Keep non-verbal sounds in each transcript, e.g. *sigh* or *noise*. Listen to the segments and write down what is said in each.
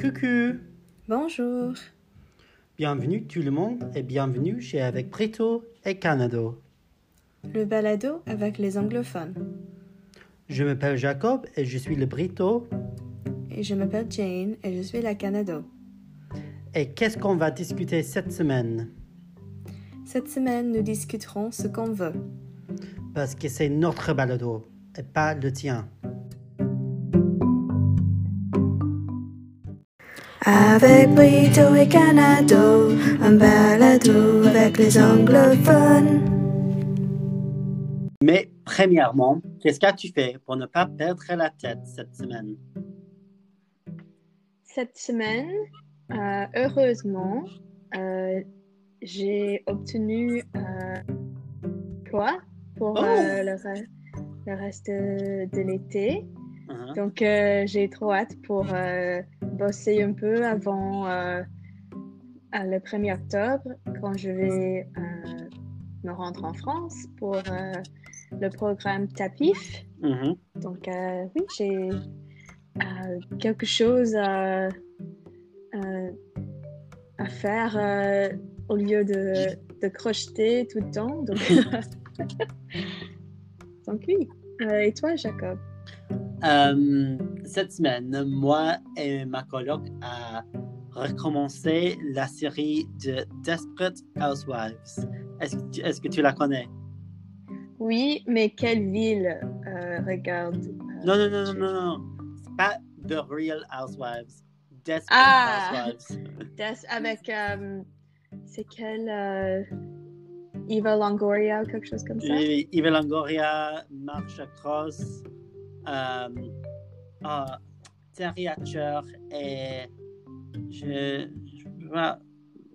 Coucou, Bonjour. bienvenue tout le monde et bienvenue chez Avec Brito et Canado. Le balado avec les anglophones. Je m'appelle Jacob et je suis le Brito. Et je m'appelle Jane et je suis la Canado. Et qu'est-ce qu'on va discuter cette semaine? Cette semaine, nous discuterons ce qu'on veut. Parce que c'est notre balado et pas le tien. Avec Brito et Canado, un balado avec les anglophones. Mais premièrement, qu'est-ce que tu fais pour ne pas perdre la tête cette semaine? Cette semaine, euh, heureusement, euh, j'ai obtenu un emploi pour Oh! euh, le, re- le reste de, de l'été. Hein? Donc, euh, j'ai trop hâte pour euh, bosser un peu avant euh, le 1er octobre, quand je vais euh, me rendre en France pour euh, le programme TAPIF. Mhm. Donc, euh, oui, j'ai euh, quelque chose à, à- à faire euh, au lieu de, de crocheter tout le temps. Donc, *laughs* donc oui. Et toi, Jacob? Euh, cette semaine, moi et ma coloc a recommencé la série de Desperate Housewives. Est-ce que, tu- est-ce que tu la connais? Oui, mais quelle ville? Euh, regarde? euh, Non, non, non, non, non, non. C'est pas The Real Housewives. Desperate Ah! Housewives. *laughs* Des- avec, euh, c'est quelle... Eva Longoria ou quelque chose comme ça? Et Eva Longoria, Marsha Cross, Terry Hatcher et je, ah,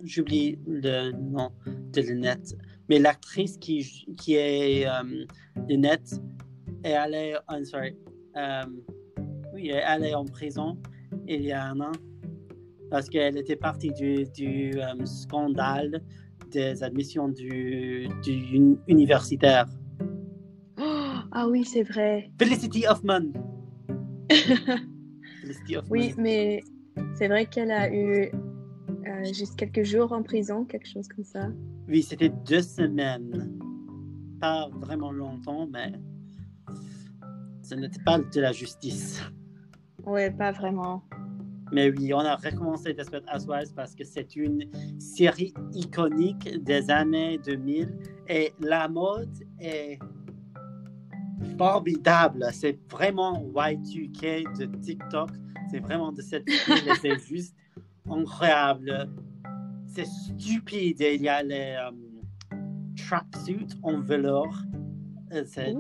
j'oublie le nom de Lynette. Mais l'actrice qui, qui est euh, Lynette est allée, I'm sorry, euh, oui, elle est allée en prison il y a un an parce qu'elle était partie du, du euh, scandale des admissions du, du uni- universitaire. Oh, ah oui, c'est vrai. Felicity Hoffman. *laughs* Felicity Hoffman. Oui, mais c'est vrai qu'elle a eu euh, juste quelques jours en prison, quelque chose comme ça. Oui, c'était deux semaines. Pas vraiment longtemps, mais ce n'était pas de la justice. Ouais, pas vraiment. Mais oui, on a recommencé Desperate Housewives parce que c'est une série iconique des années 2000 et la mode est formidable. C'est vraiment Y2K de TikTok. C'est vraiment de cette et c'est juste incroyable. C'est stupide. Il y a les euh, tracksuits en velours. Euh, C'est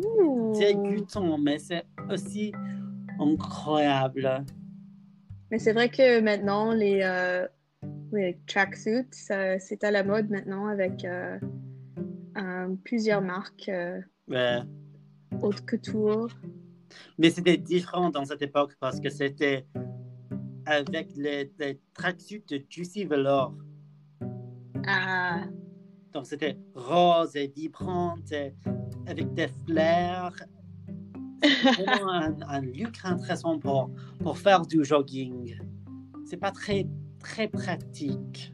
dégoûtant, mais c'est aussi incroyable. Mais c'est vrai que maintenant, les, euh, les tracksuits, c'est à la mode maintenant avec euh, euh, plusieurs marques, Ouais. Haute couture. Mais c'était différent dans cette époque parce que c'était avec les, les tracksuits de Juicy Velour. Ah, Donc c'était rose et vibrante et avec des *laughs* vraiment un, un look intéressant pour, pour faire du jogging. C'est pas très, très pratique.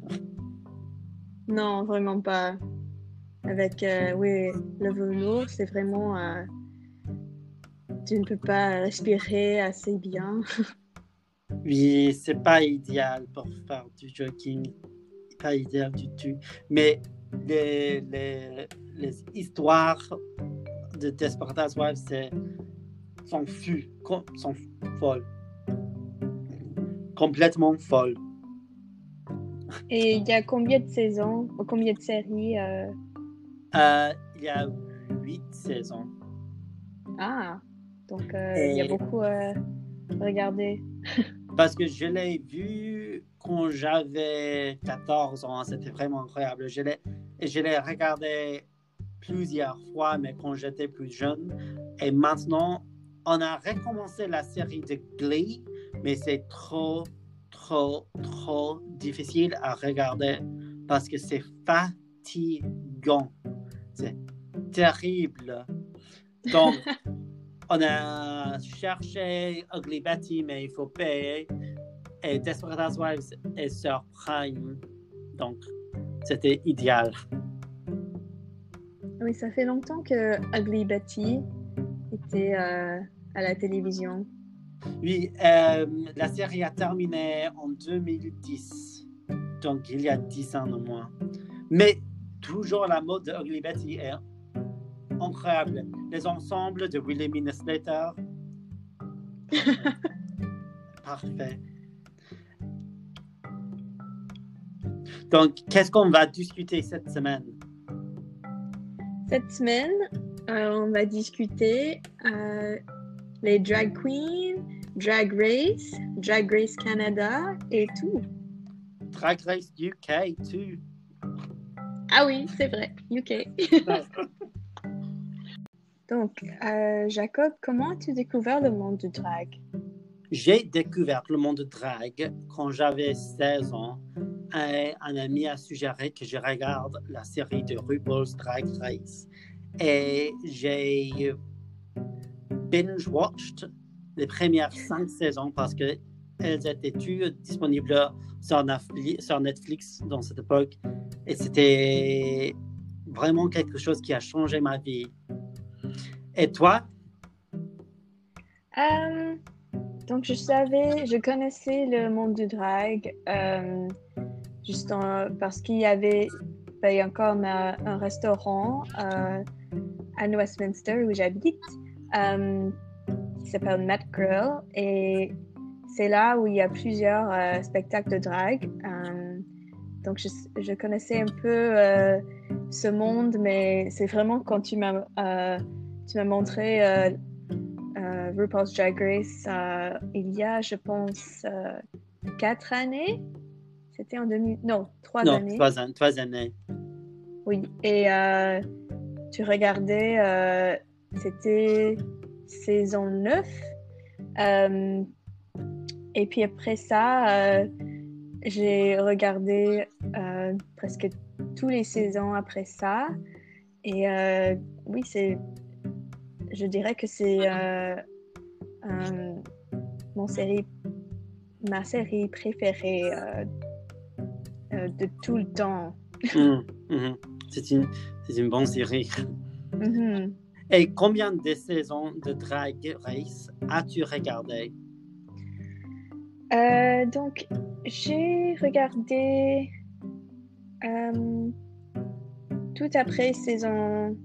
non, vraiment pas. Avec, euh, oui, le velours, c'est vraiment... euh, tu ne peux pas respirer assez bien. *laughs* Oui, c'est pas idéal pour faire du jogging. Pas idéal du tout. Mais les, les, les histoires de Desperate Housewives c'est- sont fous, sont folles. Complètement folles. Et il y a combien de saisons, ou combien de séries euh, Euh, il y a huit saisons. Ah, donc euh, il y a beaucoup à regarder. *laughs* Parce que je l'ai vu quand j'avais 14 ans. C'était vraiment incroyable. Je l'ai, je l'ai regardé plusieurs fois, mais quand j'étais plus jeune. Et maintenant, on a recommencé la série de Glee, mais c'est trop, trop, trop difficile à regarder parce que c'est fatigant. C'est terrible. Donc, *laughs* on a cherché Ugly Betty, mais il faut payer. et Desperate Housewives est sur Prime. Donc, c'était idéal. Oui, ça fait longtemps que Ugly Betty était euh, à la télévision. Oui, euh, la série a terminé en 2010. Donc, il y a 10 ans au moins. Mais toujours la mode de Ugly Betty est incroyable. Les ensembles de William Slater. *laughs* Parfait. Donc, qu'est-ce qu'on va discuter cette semaine? Cette semaine, euh, on va discuter euh, les drag queens, drag race, drag race Canada et tout. Drag Race UK, too. Ah oui, c'est vrai, UK. *laughs* Donc, euh, Jacob, comment as-tu découvert le monde du drag? J'ai découvert le monde de drag quand j'avais 16 ans. Et un ami a suggéré que je regarde la série de RuPaul's Drag Race. Et j'ai binge-watched les premières cinq saisons parce que elles étaient toutes disponibles sur Netflix dans cette époque. Et c'était vraiment quelque chose qui a changé ma vie. Et toi? Euh, donc, je savais, je connaissais le monde du drag, euh, juste parce qu'il y avait, encore ma- un restaurant euh, à Westminster où j'habite, euh, qui s'appelle Met Grill, et c'est là où il y a plusieurs euh, spectacles de drag. Donc, je, je connaissais un peu euh, ce monde, mais c'est vraiment quand tu m'as euh, tu m'as montré euh, RuPaul's Drag Race il y a, je pense, quatre années. C'était en 2000... Non, trois non, années. trois, an- trois années. Oui. Et tu regardais, c'était saison 9. Euh, et puis après ça, j'ai regardé euh, presque tous les saisons après ça. Et euh, oui, c'est. Je dirais que c'est euh, mon série, ma série préférée de tout le temps. C'est une, c'est une bonne série. *laughs* Mhm. Et combien de saisons de Drag Race as-tu regardé? Euh, donc, j'ai regardé euh, tout après saison,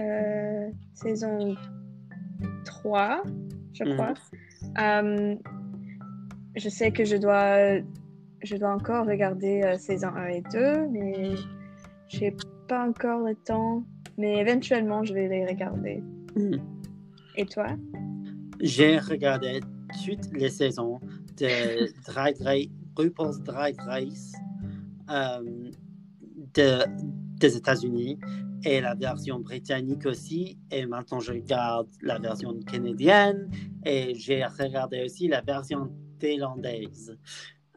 euh, saison 3, je Mhm. crois. Je sais que je dois, je dois encore regarder saison 1 et 2, mais j'ai pas encore le temps. Mais éventuellement, je vais les regarder. Mhm. Et toi? J'ai regardé toutes les saisons de Drag Race, RuPaul's Drag Race euh, de, des États-Unis et la version britannique aussi. Et maintenant, je regarde la version canadienne et j'ai regardé aussi la version thaïlandaise.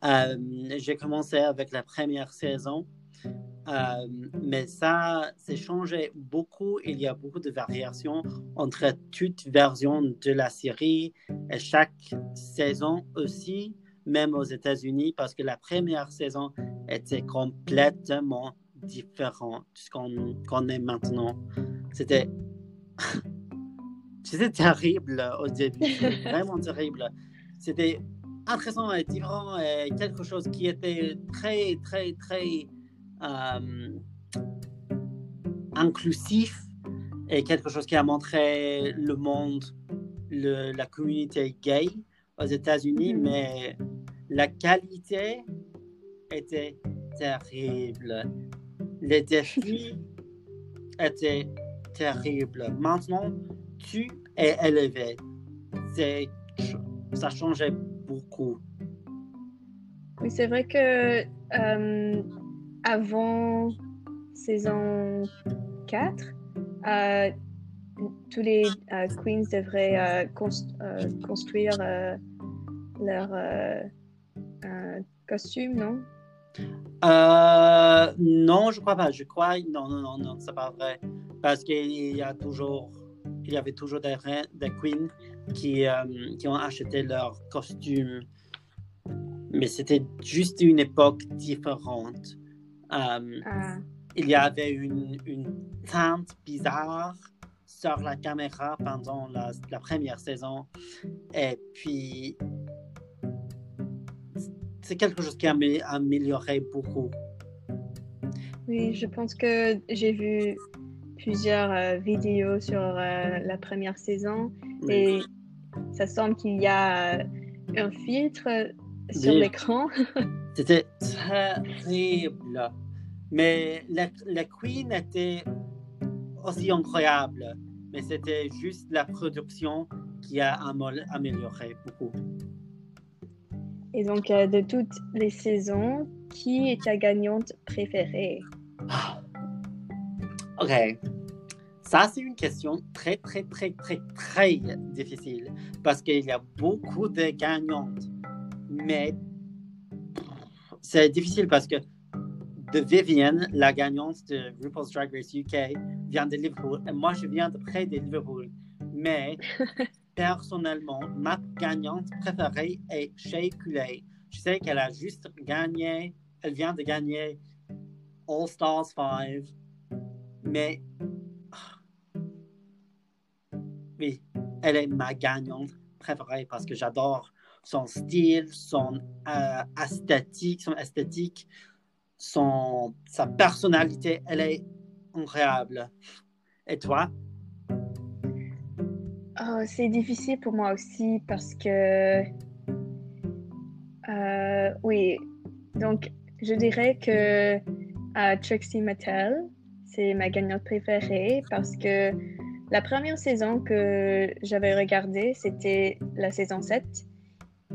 Euh, j'ai commencé avec la première saison. Euh, mais ça s'est changé beaucoup. Il y a beaucoup de variations entre toutes versions de la série et chaque saison aussi, même aux États-Unis, parce que la première saison était complètement différente de ce qu'on qu'on est maintenant. C'était. *laughs* C'était terrible au début, *laughs* vraiment terrible. C'était intéressant et différent et quelque chose qui était très, très, très inclusif et quelque chose qui a montré le monde, le- la communauté gay aux États-Unis, Mhm. mais la qualité était terrible. Les défis *laughs* étaient terribles. Maintenant, tu es élevé. C'est, ça changeait beaucoup. Oui, c'est vrai que euh, avant saison 4, euh, tous les euh, queens devraient euh, cons- construire leur costume, non? Non, je crois pas. Je crois, non, non, non, non, c'est pas vrai. Parce qu'il y a toujours, il y avait toujours des, des queens qui, qui ont acheté leur costume mais c'était juste une époque différente. Euh, Ah, il y avait une, une teinte bizarre sur la caméra pendant la, la première saison. Et puis, c'est quelque chose qui a amé- amélioré beaucoup. oui, je pense que j'ai vu plusieurs euh, vidéos sur euh, la première saison et ça semble qu'il y a euh, un filtre sur Oui. l'écran. *laughs* C'était terrible. Mais la, la Queen était aussi incroyable. Mais c'était juste la production qui a amélioré beaucoup. Et donc, euh, de toutes les saisons, qui est ta gagnante préférée? OK. Ça, c'est une question très, très, très, très, très difficile parce qu'il y a beaucoup de gagnantes. Mais c'est difficile parce que de Vivienne, la gagnante de RuPaul's Drag Race UK, vient de Liverpool. Et moi, je viens de près de Liverpool. Mais *laughs* personnellement, ma gagnante préférée est Shea Coulee. Je sais qu'elle a juste gagné, elle vient de gagner All Stars 5, mais oui, elle est ma gagnante préférée parce que j'adore son style, son euh, esthétique, son esthétique, son sa personnalité, elle est incroyable. Et toi? Oh, c'est difficile pour moi aussi parce que euh, oui, donc je dirais que euh, Trixie Mattel, c'est ma gagnante préférée parce que la première saison que j'avais regardée, c'était la saison 7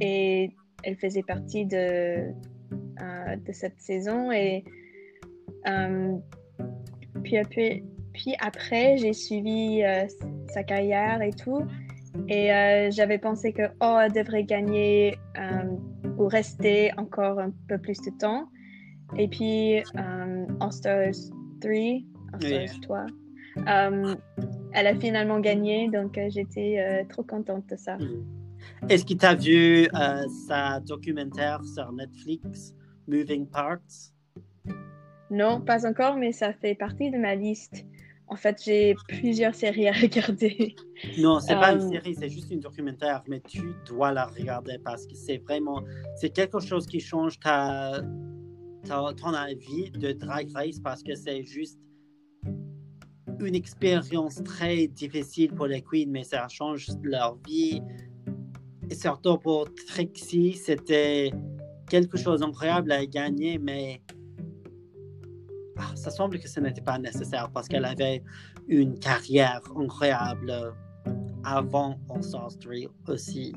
et elle faisait partie de, euh, de cette saison et euh, puis, après, puis après, j'ai suivi euh, sa carrière et tout. Et j'avais pensé que, oh, elle devrait gagner ou rester encore un peu plus de temps. Et puis, All Stars 3, All Oui. Stars 3, euh, elle a finalement gagné. Donc, j'étais trop contente de ça. Mm. Est-ce que tu as vu euh, sa documentaire sur Netflix, Moving Parts? Non, pas encore, mais ça fait partie de ma liste. En fait, j'ai plusieurs séries à *laughs* regarder. Non, c'est pas une Euh, série, c'est juste une documentaire, mais tu dois la regarder parce que c'est vraiment, c'est quelque chose qui change ta, ta- ton avis de Drag Race parce que c'est juste une expérience très difficile pour les queens, mais ça change leur vie. Et surtout pour Trixie, c'était quelque chose d'incroyable à gagner, mais ah, ça semble que ce n'était pas nécessaire parce qu'elle avait une carrière incroyable avant Stars 3 aussi.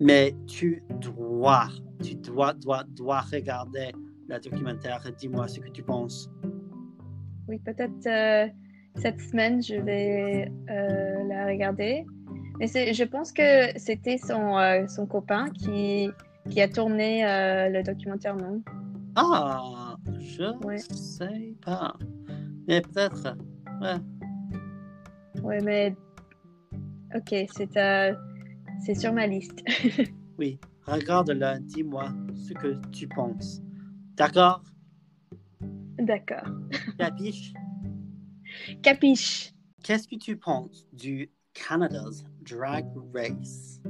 Mais tu dois, tu dois, dois, dois regarder le documentaire dis-moi ce que tu penses. Oui, peut-être euh, cette semaine, je vais euh, la regarder. Mais je pense que c'était son, euh, son copain qui, qui a tourné euh, le documentaire, non? Ah, je Ouais. sais pas. Mais peut-être. Ouais. Oui, mais ok, c'est euh, c'est sur ma liste. *laughs* Oui, regarde-le, dis-moi ce que tu penses. D'accord? D'accord. *laughs* Capiche? Capiche. Qu'est-ce que tu penses du Canada's Drag Race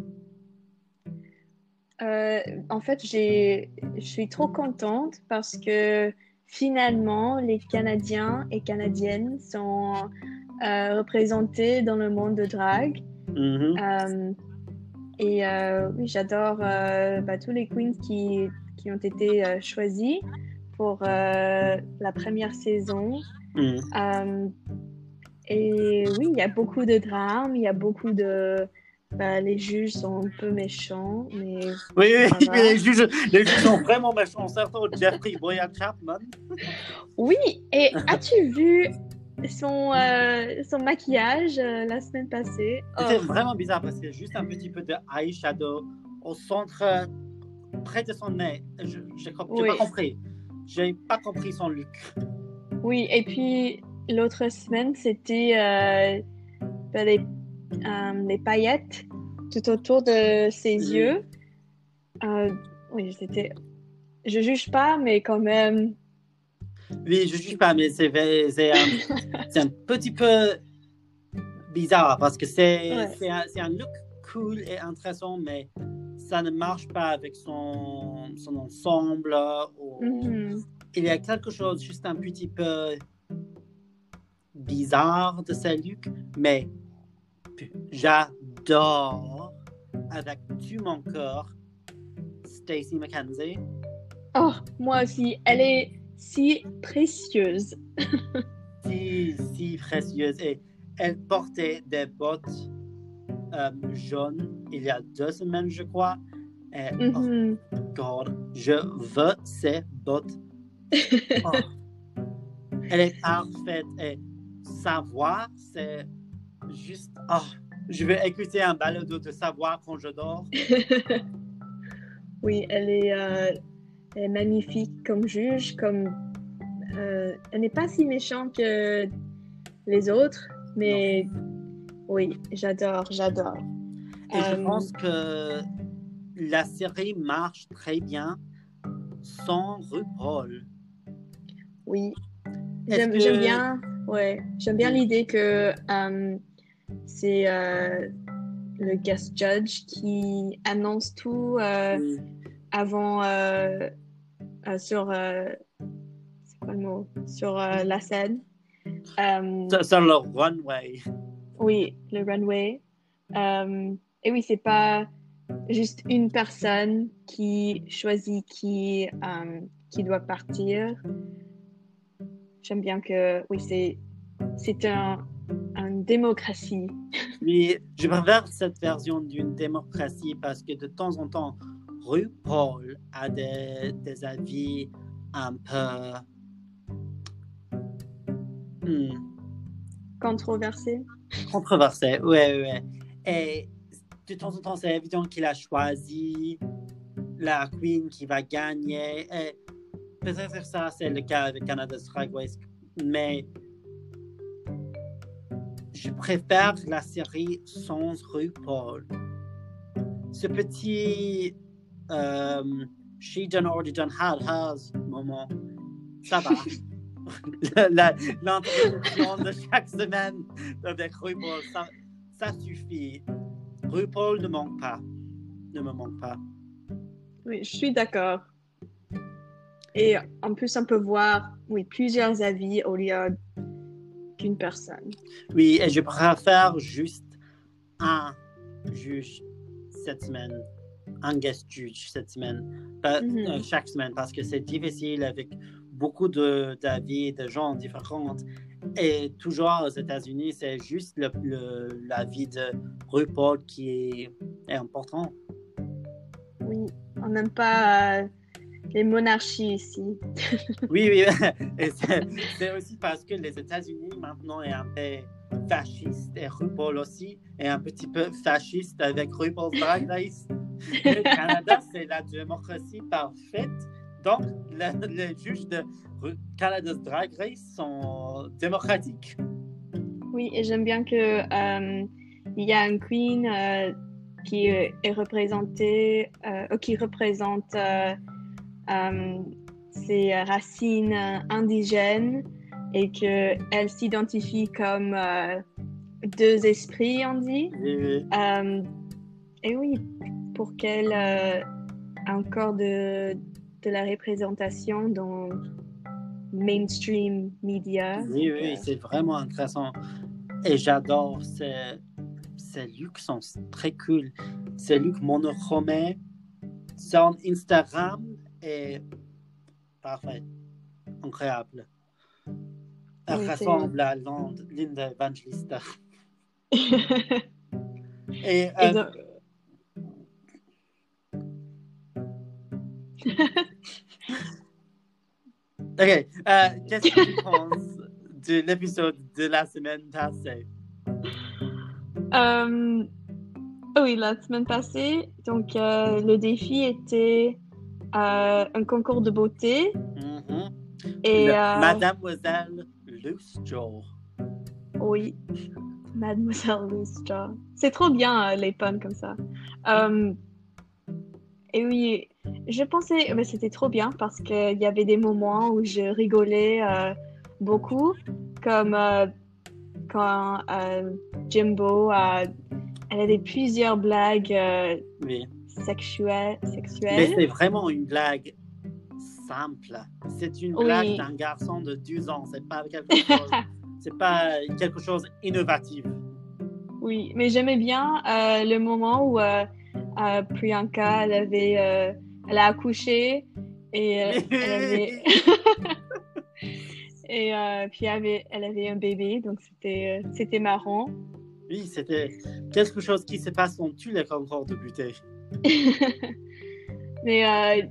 Euh, en fait, je suis trop contente parce que finalement, les Canadiens et Canadiennes sont euh, représentés dans le monde de drague. Mhm. Euh, et oui, j'adore bah, tous les queens qui, qui ont été choisis pour la première saison. Mhm. Et oui, il y a beaucoup de drames, il y a beaucoup de... bah, les juges sont un peu méchants, mais Oui, oui, mais les juges, les juges sont vraiment méchants, surtout Jeffrey Boyan Chapman. Oui, et as-tu vu son, euh, son maquillage euh, la semaine passée? C'était Oh, vraiment bizarre parce que juste un petit peu de eyeshadow au centre, près de son nez. Je n'ai Oui. pas compris. J'ai pas compris son look. oui, et puis l'autre semaine, c'était euh, ben, les, euh, les paillettes tout autour de ses yeux. Euh, Oui, c'était. Je juge pas, mais quand même. Oui, je juge pas, mais c'est c'est un, *laughs* un petit peu bizarre parce que c'est Ouais. c'est un, look cool et intéressant, mais ça ne marche pas avec son, son ensemble. ou- Mhm. Il y a quelque chose juste un petit peu bizarre de look, mais j'adore avec tout mon cœur Stacey McKenzie. Oh, moi aussi, elle est si précieuse. si, si précieuse. Et elle portait des bottes euh, jaunes il y a deux semaines, je crois. Et, Mhm. oh God, je veux ces bottes. *laughs* Oh. Elle est parfaite. Et sa voix, c'est juste. Oh, je vais écouter un balado de sa voix quand je dors. *laughs* oui, elle est, euh, elle est magnifique comme juge, comme euh, elle n'est pas si méchante que les autres, mais oui, j'adore, j'adore. Et je Euh, pense que la série marche très bien sans RuPaul. Oui, Est-ce j'aime que- j'aime bien, ouais, j'aime bien Oui. l'idée que euh, c'est euh, le guest judge qui annonce tout euh, Oui. avant sur c'est quoi le mot? Sur la scène. Sur- Sur le runway. oui, le runway. Et oui, c'est pas juste une personne qui choisit qui qui doit partir. J'aime bien que oui, c'est c'est un une démocratie. *laughs* Oui, je préfère cette version d'une démocratie parce que de temps en temps, RuPaul a des, des avis un peu. hmm, controversés. Ouais, ouais. Et de temps en temps, c'est évident qu'il a choisi la queen qui va gagner. Et peut-être que ça, c'est le cas avec Canada's Drag Race. Mais je préfère la série sans RuPaul. Ce petit euh, She Done Already Done Had Has moment, ça va. *laughs* La- L'introduction de chaque semaine avec RuPaul, ça, ça suffit. RuPaul ne manque pas. Ne me manque pas. Oui, je suis d'accord. Et en plus, on peut voir oui plusieurs avis au lieu qu'une personne. Oui, et je préfère juste un juge cette semaine, un guest juge cette semaine, pas- Mhm. euh, chaque semaine, parce que c'est difficile avec beaucoup de- d'avis de, gens différents. Et toujours aux États-Unis, c'est juste l'avis de RuPaul qui est, est important. Oui, on n'aime pas euh, les monarchies ici. *laughs* Oui, oui, *laughs* c'est, aussi parce que les États-Unis maintenant est un peu fasciste et RuPaul aussi est un petit peu fasciste avec RuPaul's Drag Race. *laughs* Le Canada, c'est la démocratie parfaite. Donc, le- les juges de Canada's Drag Race sont démocratiques. Oui, et j'aime bien que euh, il y a une queen euh, qui est représentée, euh, qui représente ses racines euh, indigènes et que elle s'identifie comme euh, deux esprits, on dit. Oui, oui. Euh, et oui, pour qu'elle euh, ait encore de, de la représentation dans mainstream media. Oui, oui, euh, c'est vraiment intéressant. Et j'adore ces, ces looks sont très cool. Ces looks monochromés sur Instagram est parfait, incroyable. Elle Oui, ressemble à Linda Evangelista. *laughs* Et, Et euh, donc- *laughs* ok, euh, qu'est-ce que tu penses de l'épisode de la semaine passée? Euh, oui, la semaine passée, donc euh, le défi était un concours de beauté Mhm. et Le- euh, Mademoiselle Loose Jaw. oui, Mademoiselle Loose Jaw. C'est trop bien euh, les puns comme ça. Euh, Et oui, je pensais, mais c'était trop bien parce qu'il y avait des moments où je rigolais euh, beaucoup, comme euh, quand euh, Jimbo a, elle avait plusieurs blagues euh, Oui. sexuelles. Mais c'est vraiment une blague simple. C'est une Oui. blague d'un garçon de 12 ans. C'est pas quelque chose. *laughs* c'est pas quelque chose d'innovatif. Oui, mais j'aimais bien euh, le moment où euh, euh, Priyanka, elle avait, euh, elle a accouché et elle avait, *laughs* et puis elle avait, elle avait un bébé, donc c'était, c'était marrant. Oui, c'était quelque chose qui se passe dans tous les concours de beauté. *laughs* Mais euh,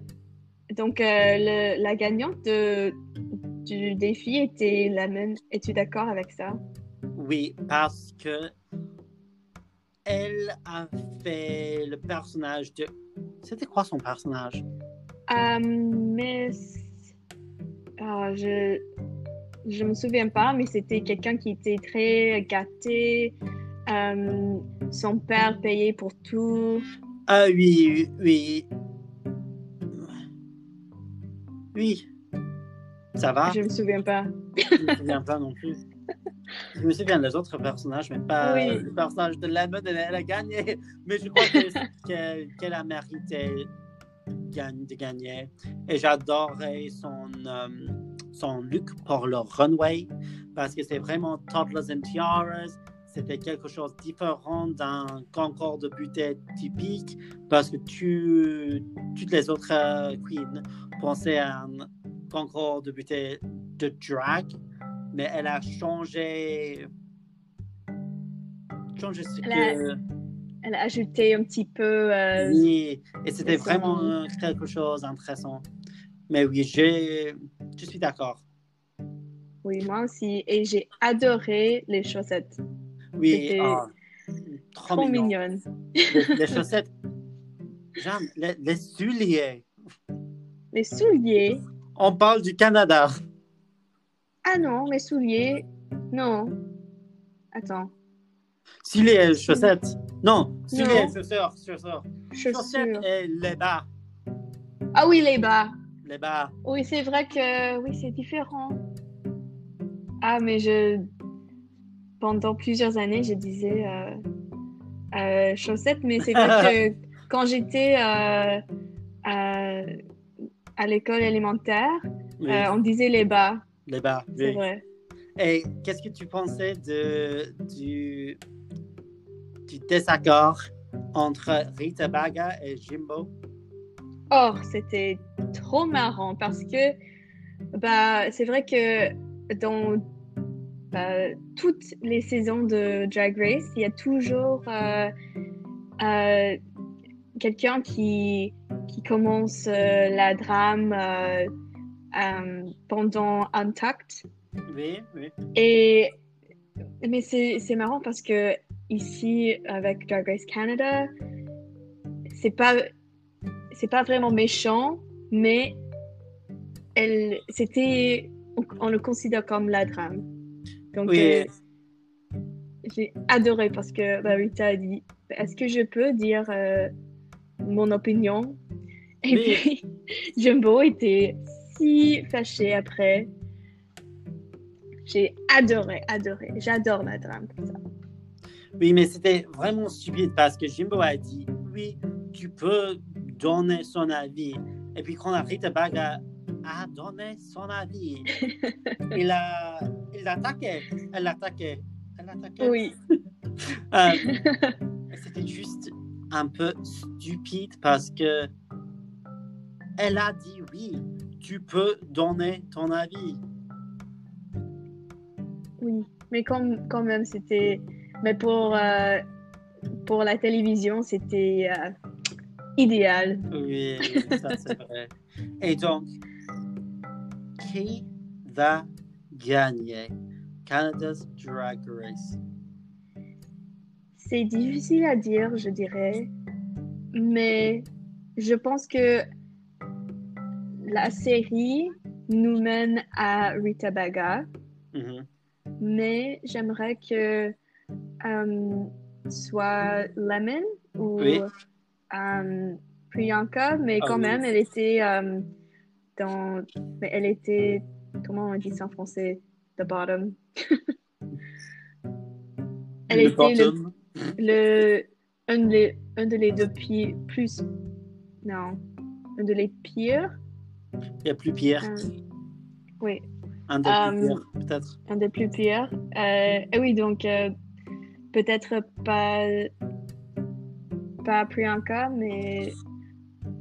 donc euh, le- la gagnante de, du défi était la même. Es-tu d'accord avec ça? Oui, parce que elle a fait le personnage de. C'était quoi son personnage? Euh, mais ah, je je me souviens pas, mais c'était quelqu'un qui était très gâté. Euh, son père payait pour tout. Ah oui, oui. Oui. Ça va? Je me souviens pas. Je me souviens pas non plus. Je me souviens des autres personnages, mais pas Oui. le personnage de Lemon. Elle, elle a gagné, mais je crois que- que- qu'elle a mérité de gagner. Et j'adorais son, euh, son look pour le runway parce que c'est vraiment Toddlers and Tiaras. C'était quelque chose de différent d'un concours de beauté typique parce que tu, toutes les autres euh, queens pensaient à un concours de beauté de drag, mais elle a changé, changé ce Elle que. Elle a ajouté un petit peu. euh, Oui, et c'était son- vraiment quelque chose d'intéressant. Mais oui, je suis d'accord. Oui, moi aussi. Et j'ai adoré les chaussettes. Oui, ah, trop, Trop mignon. mignonne. Les, les chaussettes, j'aime les, les souliers. Les souliers. On parle du Canada. Ah non, mes souliers. Non. Attends. Souliers et chaussettes. Non, souliers et chaussures, chaussures. Chaussettes et les bas. Ah oui, les bas. Les bas. Oui, c'est vrai que oui, c'est différent. Ah, mais je. Pendant plusieurs années, je disais euh, euh, chaussettes, mais c'est vrai *laughs* que quand j'étais euh, à, à l'école élémentaire, Oui, on disait les bas. les bas. C'est oui. vrai. Et qu'est-ce que tu pensais de, du, du désaccord entre Rita Baga et Jimbo? Oh, c'était trop marrant parce que bah, c'est vrai que dans bah, toutes les saisons de Drag Race, il y a toujours euh, euh, quelqu'un qui, qui commence euh, la drame euh, euh, pendant Untucked. Oui, oui. Et mais c'est c'est marrant parce que ici avec Drag Race Canada, c'est pas c'est pas vraiment méchant, mais elle c'était on, on le considère comme la drame. Donc Oui. euh, j'ai adoré parce que bah, Rita a dit est-ce que je peux dire euh, mon opinion? Et puis *laughs* Jumbo était si fâché après. J'ai adoré, adoré. J'adore la drame ça. Oui, mais c'était vraiment stupide parce que Jimbo a dit oui, tu peux donner son avis. Et puis quand Rita Baga a donné son avis, *laughs* il a, Elle l'a attaqué. Elle l'a attaqué. Oui. Euh, c'était juste un peu stupide parce que elle a dit oui, tu peux donner ton avis. Oui. Mais quand, quand même, c'était. Mais pour, euh, pour la télévision, c'était euh, idéal. Oui, ça c'est vrai. Et donc, qui va gagner Canada's Drag Race? C'est difficile à dire, je dirais. Mais je pense que la série nous mène à Rita Baga. Mhm. mais j'aimerais que euh, soit Lemon ou Oui. euh, Priyanka, mais Ah quand même, elle était euh, dans. Mais elle était. Comment on dit ça en français? The bottom. *laughs* elle le était le, bottom. le- un, des, un de les deux pi- plus. Non. Un de les pires. Il y a plus pire. euh, oui, Un des Euh, plus pires, peut-être. un des plus pires. Euh, et oui, donc euh, peut-être pas. Pas Priyanka, mais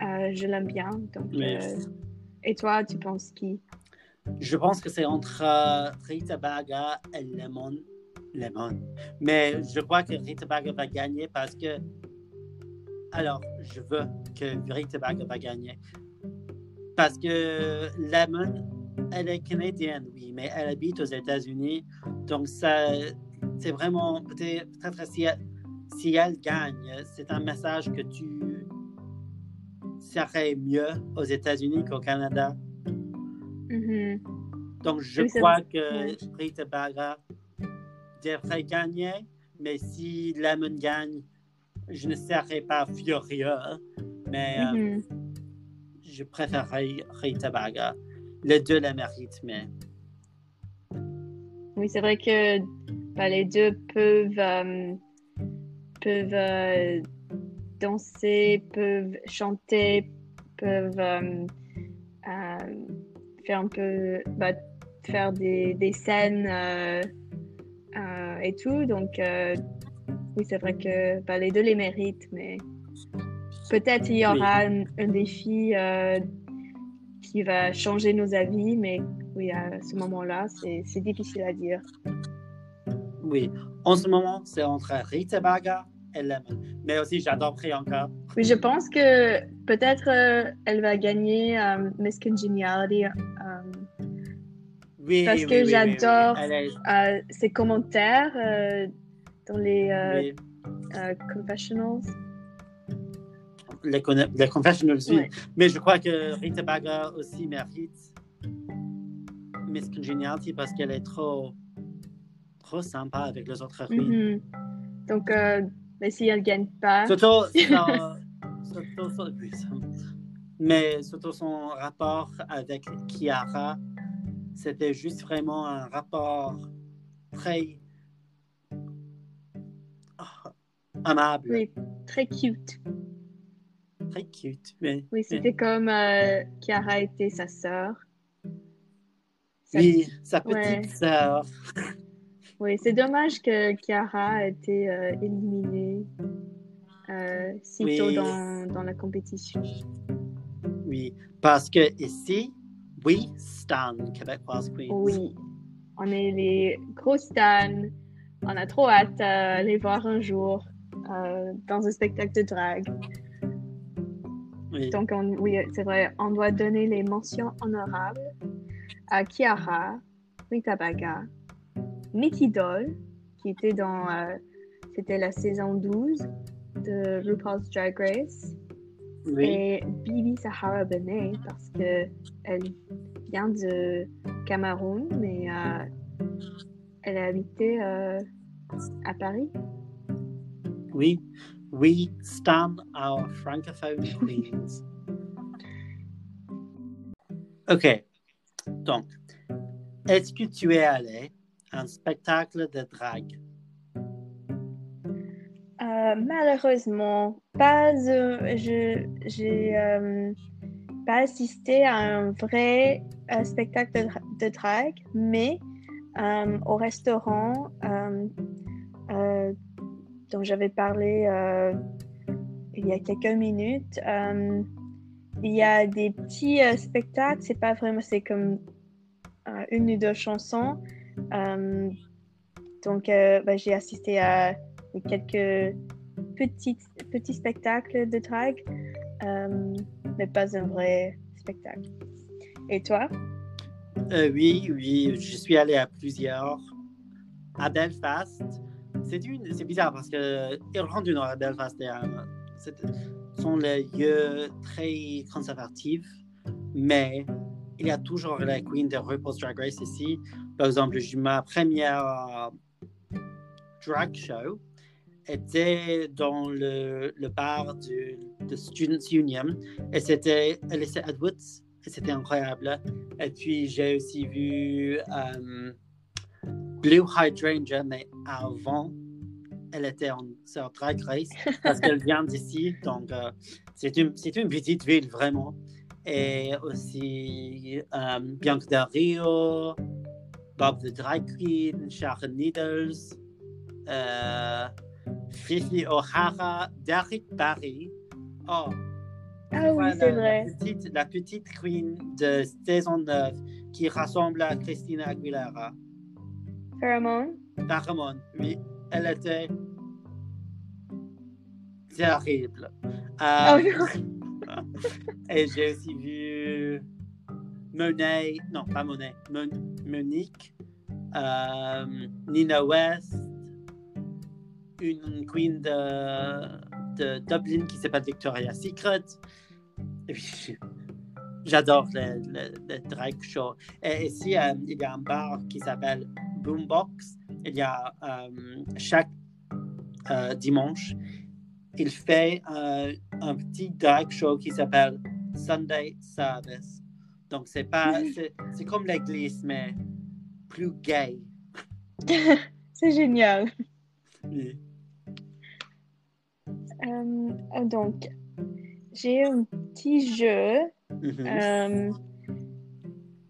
euh, je l'aime bien. Donc, euh, et toi, tu penses qui? Je pense que c'est entre euh, Rita Baga et Lemon. Lemon. Mais je crois que Rita Baga va gagner parce que. Alors, je veux que Rita Baga va gagner. Parce que Lemon, elle est canadienne, oui, mais elle habite aux États-Unis. Donc, ça, c'est vraiment. Peut-être peut-être si, elle- si elle gagne, c'est un message que tu serais mieux aux États-Unis qu'au Canada. Mhm. Donc, je Oui, crois que. Rita Baga devrait gagner, mais si Lemon gagne, je ne serais pas furieux, mais euh, Mhm. je préférerais Rita Baga. Les deux la méritent, mais Oui, c'est vrai que bah, les deux peuvent, euh, peuvent euh, danser, peuvent chanter, peuvent euh, faire un peu, bah, faire des, des scènes euh, euh, et tout. Donc, euh, oui, c'est vrai que bah, les deux les méritent, mais peut-être il y aura un, un défi qui va changer nos avis, mais oui, à ce moment-là, c'est c'est difficile à dire. oui. En ce moment, c'est entre Rita Baga Mais aussi, j'adore Priyanka. Oui, je pense que peut-être euh, elle va gagner euh, Miss Congeniality. euh, Oui, Parce que oui, j'adore- oui. Elle est- ses commentaires dans les confessionals. Les, con- les confessionals, oui. Mais je crois que Rita Baga aussi mérite Miss Congeniality parce qu'elle est trop, trop sympa avec les autres. Mhm. Donc, mais si elle gagne pas, Surtout, son- surtout son- oui, son- mais surtout son rapport avec Kiara, c'était juste vraiment un rapport très ah, amable, oui, très cute. très cute. Mais, Oui, c'était comme euh, Chiara était sa sœur. Sa- oui, sa petite Ouais. sœur. *laughs* Oui, c'est dommage que Chiara a été euh, éliminée euh, si Oui. tôt dans, dans la compétition. Oui, parce que ici, oui, Stan, Québécoise Queen. Oui, on est les gros stans. On a trop hâte à les voir un jour euh, dans un spectacle de drague. Oui. Donc, on- oui, c'est vrai, on doit donner les mentions honorables à Kiara, Rita Baga, Nikki Doll, qui était dans, euh, c'était la saison 12 de RuPaul's Drag Race, oui. et Bibi Sahara Benet, parce que elle vient de Cameroun, mais euh, elle a habité euh, à Paris. Oui, we stand our francophone queens. Ok, donc, est-ce que tu es allé un spectacle de drague? Euh, malheureusement, pas, euh, je, j'ai euh, pas assisté à un vrai spectacle de, de drague, mais au restaurant dont j'avais parlé il y a quelques minutes, il y a des petits spectacles, c'est pas vraiment, c'est comme une ou deux chansons. Euh, donc, euh, ben, j'ai assisté à quelques petits, petits spectacles de drague, euh, mais pas un vrai spectacle. Et toi? Oui, oui, je suis allé à plusieurs. À Belfast, c'est bizarre parce que Irlande du Nord et Belfast sont les lieux très conservatifs, mais il y a toujours la queen de RuPaul's Drag Race ici. Par exemple, ma première euh, drag show était dans le, bar du, de Students Union et c'était Alyssa Edwards et c'était incroyable. Et puis j'ai aussi vu euh, Blue Hydrangea, mais avant, elle était en, sur Drag Race parce qu'elle vient d'ici. *laughs* Donc euh, c'est une, une petite ville vraiment. Et aussi Bianca Del Rio, Bob the Drag Queen, Sharon Needles. Euh, Fifi O'Hara, Derek Barry. Oh, Ah oui, c'est vrai. La petite, la petite queen de saison 9 qui ressemble à Christina Aguilera. Pheromone? Paramount, oui, elle était terrible. Oh Euh, non. *laughs* et j'ai aussi vu Monet, non pas Monet, Mon- Monique, euh, Nina West, une queen de, Dublin qui s'appelle Victoria's Secret. J'adore le, le, le drag show. Et ici, euh, il y a un bar qui s'appelle Boombox. Il y a euh, chaque dimanche, il fait un petit drag show qui s'appelle Sunday Service. Donc, c'est pas, c'est, comme l'église, mais plus gay. *laughs* c'est génial. Oui. Euh, donc, j'ai un petit jeu. Mhm. Euh,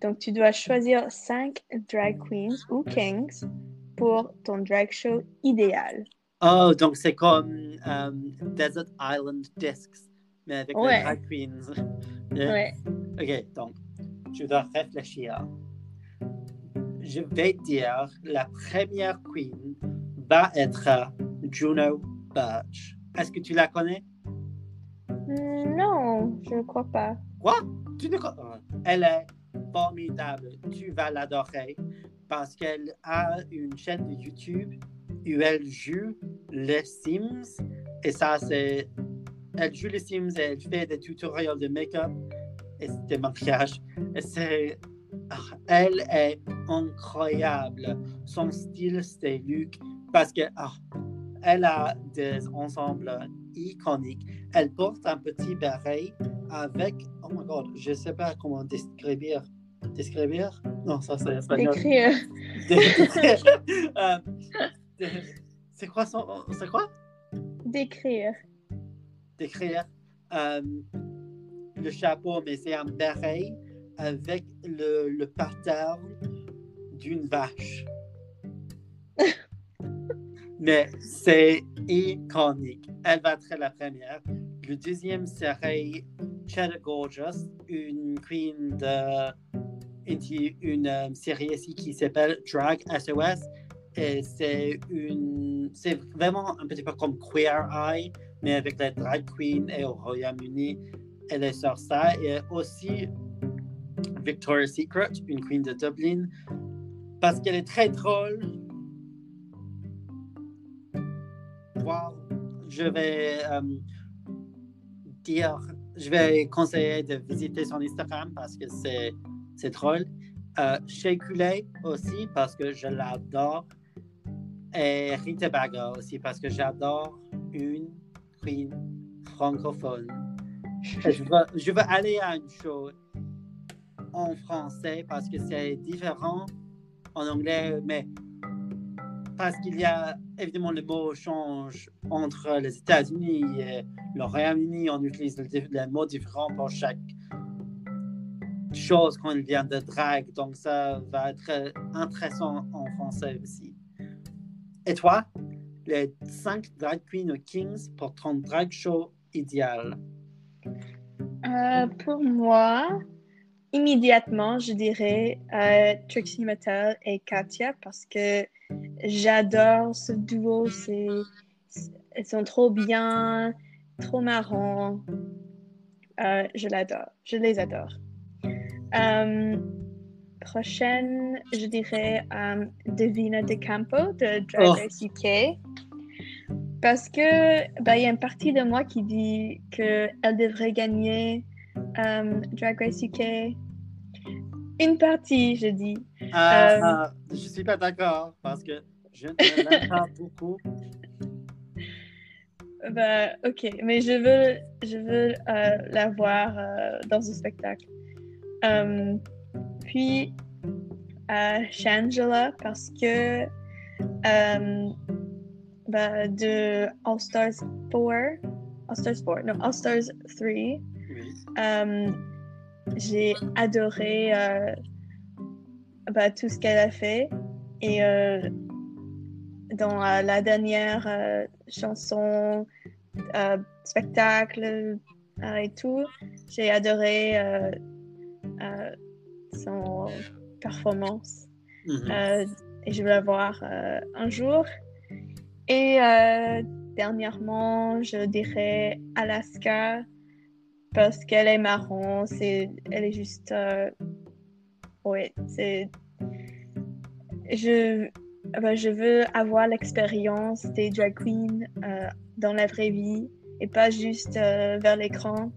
donc, tu dois choisir cinq drag queens ou kings pour ton drag show idéal. Oh, donc c'est comme euh, Desert Island Discs, mais avec Ouais. les drag queens. Yeah. *laughs* Ouais. Ok, donc, je dois réfléchir. Je vais dire la première queen va être Juno Birch. Est-ce que tu la connais? Non, je ne crois pas. Quoi? Tu ne connais Elle est formidable. Tu vas l'adorer parce qu'elle a une chaîne de YouTube où elle joue les Sims. Et ça, c'est. Elle joue les Sims et elle fait des tutoriels de make-up de maquillage. Et c'est. ah, Elle est incroyable. Son style, c'est Luc parce que. ah, elle a des ensembles iconiques. Elle porte un petit béret avec. Oh my god, je ne sais pas comment décrire. Décrire Non, ça c'est espagnol. D'écrire. *laughs* Dé- Euh, c'est quoi son. C'est quoi? D'écrire. Décrire. Euh, le chapeau, mais c'est un béret avec le, le pattern d'une vache. *laughs* mais c'est iconique. Elle va être la première. Le deuxième serait Cheddar Gorgeous, une queen de une, une, euh, série ici qui s'appelle Drag SOS. Et c'est une, c'est vraiment un petit peu comme Queer Eye, mais avec la drag queen et au Royaume-Uni. Elle est sur ça. Et aussi Victoria's Secret, une queen de Dublin, parce qu'elle est très drôle. Wow. Je vais euh, dire, je vais conseiller de visiter son Instagram parce que c'est, drôle. Euh, Shea aussi parce que je l'adore. Et Rita Baga aussi parce que j'adore une queen francophone. *laughs* Je veux, aller à une show en français parce que c'est différent en anglais, mais parce qu'il y a évidemment le mot change entre les États-Unis et le Royaume-Uni, on utilise le, le mot différent pour chaque chose qu'on vient de drag, donc ça va être intéressant en français aussi. Et toi, les cinq drag queens ou kings pour ton drag show idéal? Euh, pour moi, immédiatement, je dirais euh, Trixie Mattel et Katia parce que j'adore ce duo. C'est, elles sont trop bien, trop marrants. Euh, je l'adore. Je les adore. Euh, prochaine, je dirais euh, Davina De Campo de Drag Oh. Race UK. Parce que ben, il y a une partie de moi qui dit qu'elle devrait gagner euh, Drag Race UK. Une partie, je dis. Ah, Euh, ah, je suis pas d'accord parce que je ne l'aime pas *laughs* beaucoup. bah, ok, mais je veux, je veux euh, la voir euh, dans un spectacle. Euh, puis, à Shangela, parce que euh, bah, de All Stars 4, All Stars 4, non, All Stars 3, Oui. euh, j'ai adoré euh, bah, tout ce qu'elle a fait. Et euh, dans la dernière chanson, spectacle et tout, j'ai adoré son performance. Mhm. Et je veux la voir un jour. Et euh, dernièrement, je dirais Alaska parce qu'elle est marron. C'est, elle est juste. euh, ouais, c'est. Je, ben, je veux avoir l'expérience des drag queens euh, dans la vraie vie et pas juste euh, vers l'écran.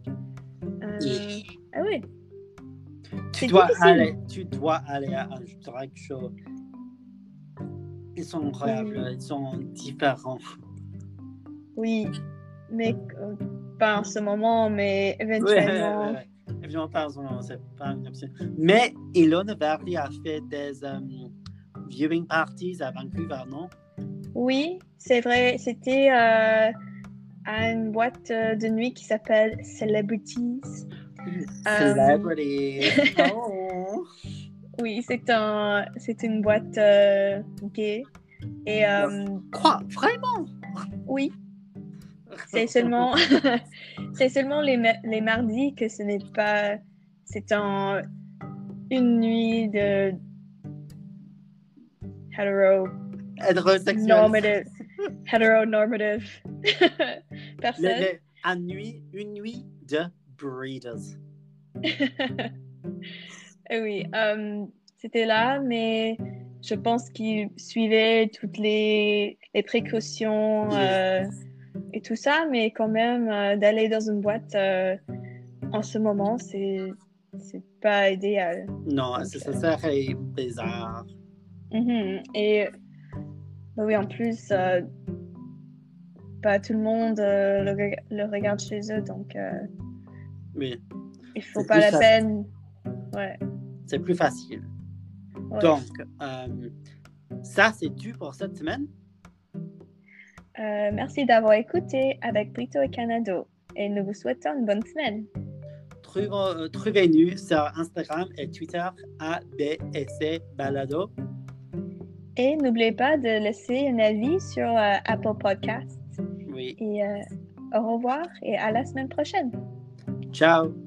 Oui. ah oui. Tu dois, difficile. aller, tu dois aller à un drag show. Ils sont incroyables, Oui. ils sont différents. Oui, mais euh, pas en ce moment, mais Oui, éventuellement. Évidemment, pas en ce moment, c'est pas une option. Mais Ilona Verdi a fait des euh, viewing parties à Vancouver, non? Oui, c'est vrai. C'était euh, à une boîte de nuit qui s'appelle Celebrities. Celebrity. *laughs* oh. Oui, c'est un, c'est une boîte euh, gay. Et euh, Quoi? Vraiment? oui, c'est seulement, *laughs* c'est seulement les, les mardis que ce n'est pas. C'est en une nuit de hetero normative, heteronormative *laughs* *laughs* Le, personne. le- une nuit, une nuit de breeders. Eh oui, euh, c'était là, mais je pense qu'il suivait toutes les, les précautions euh, et tout ça, mais quand même, euh, d'aller dans une boîte en ce moment, c'est c'est pas idéal. Non, Donc, ça, ça serait bizarre. Mhm. Et bah oui, en plus, pas tout le monde euh, le, reg- le regarde chez eux, donc euh, Oui, il faut C'est pas la ça. peine. Ouais. C'est plus facile. ouais. Donc, euh, ça, c'est tout pour cette semaine. Euh, merci d'avoir écouté avec Brito et Canado et nous vous souhaitons une bonne semaine. Euh, Trouvez-nous sur Instagram et Twitter à BSC Balado. Et n'oubliez pas de laisser un avis sur euh, Apple Podcasts. Oui. Et au revoir et à la semaine prochaine. Ciao.